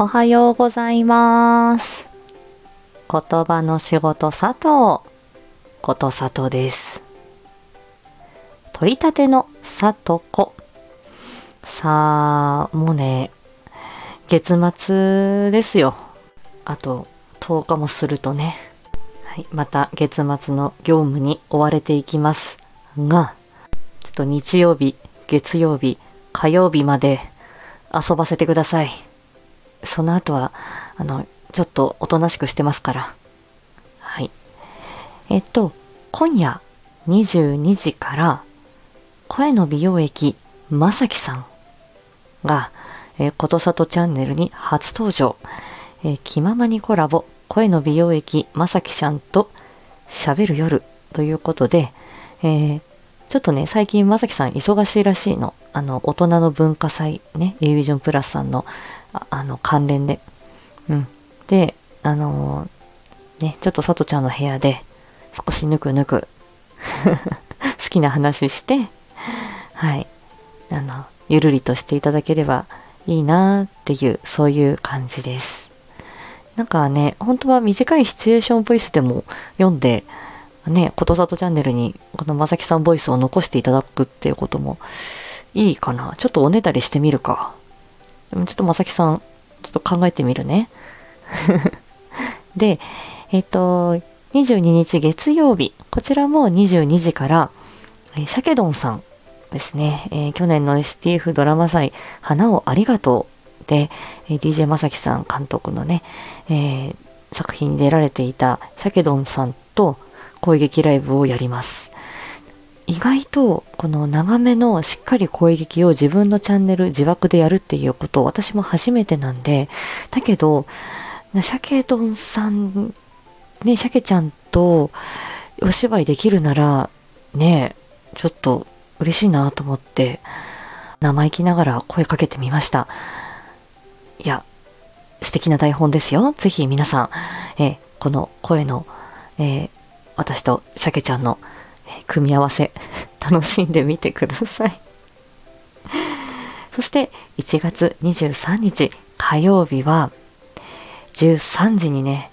おはようございます。言葉の仕事佐藤こと佐藤です。取り立ての里子。さあ、もうね、月末ですよ。あと10日もするとね。はい、また月末の業務に追われていきますが、ちょっと日曜日、月曜日、火曜日まで遊ばせてください。その後は、あの、ちょっとおとなしくしてますから。はい。えっと、今夜22時から、声の美容液、まさきさんが、えー、ことさとチャンネルに初登場。えー気ままにコラボ、声の美容液、まさきちゃんと喋る夜ということで、えーちょっとね、最近まさきさん忙しいらしいの。あの、大人の文化祭ね、A ビジョンプラスさんの、ああの、関連で。うん。で、あのーね、ちょっとさとちゃんの部屋で、少しぬくぬく、好きな話して、はい。あの、ゆるりとしていただければいいなっていう、そういう感じです。なんかね、本当は短いシチュエーションボイスでも読んで、ね、ことさとチャンネルにこのまさきさんボイスを残していただくっていうこともいいかな。ちょっとおねだりしてみるか。でもちょっとまさきさん、ちょっと考えてみるね。で、えっと、22日月曜日、こちらも22時から、えーシャケドンさんですね、えー去年の STF ドラマ祭、花をありがとうで、えー DJ まさきさん監督のね、えー作品に出られていたシャケドンさんと声劇ライブをやります。意外とこの長めのしっかり声劇を自分のチャンネル自枠でやるっていうこと私も初めてなんでだけどシャケドンさんねシャケちゃんとお芝居できるならねちょっと嬉しいなと思って生意気ながら声かけてみましたいや素敵な台本ですよぜひ皆さん、えこの声の、えー私とシャケちゃんの組み合わせ 楽しんでみてください。そして1月23日火曜日は13時にね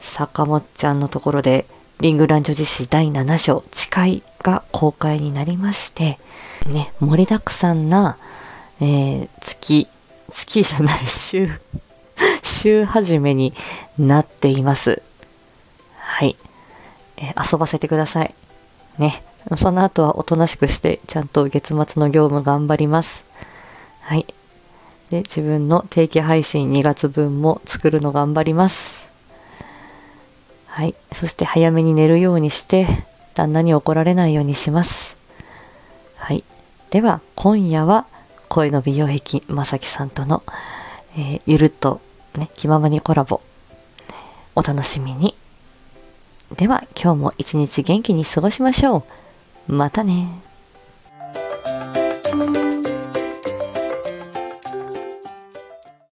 坂本ちゃんのところでリングラン女子誌第7章誓いが公開になりましてね盛りだくさんな、えー月月じゃない週 週始めになっています。はい。えー遊ばせてください。ね。その後はおとなしくして、ちゃんと月末の業務頑張ります。はい。で、自分の定期配信2月分も作るの頑張ります。はい。そして早めに寝るようにして、旦那に怒られないようにします。はい。では、今夜は、声の美容液、まさきさんとの、えーゆるっと、ね、気ままにコラボ、お楽しみに。では今日も一日元気に過ごしましょう。またね。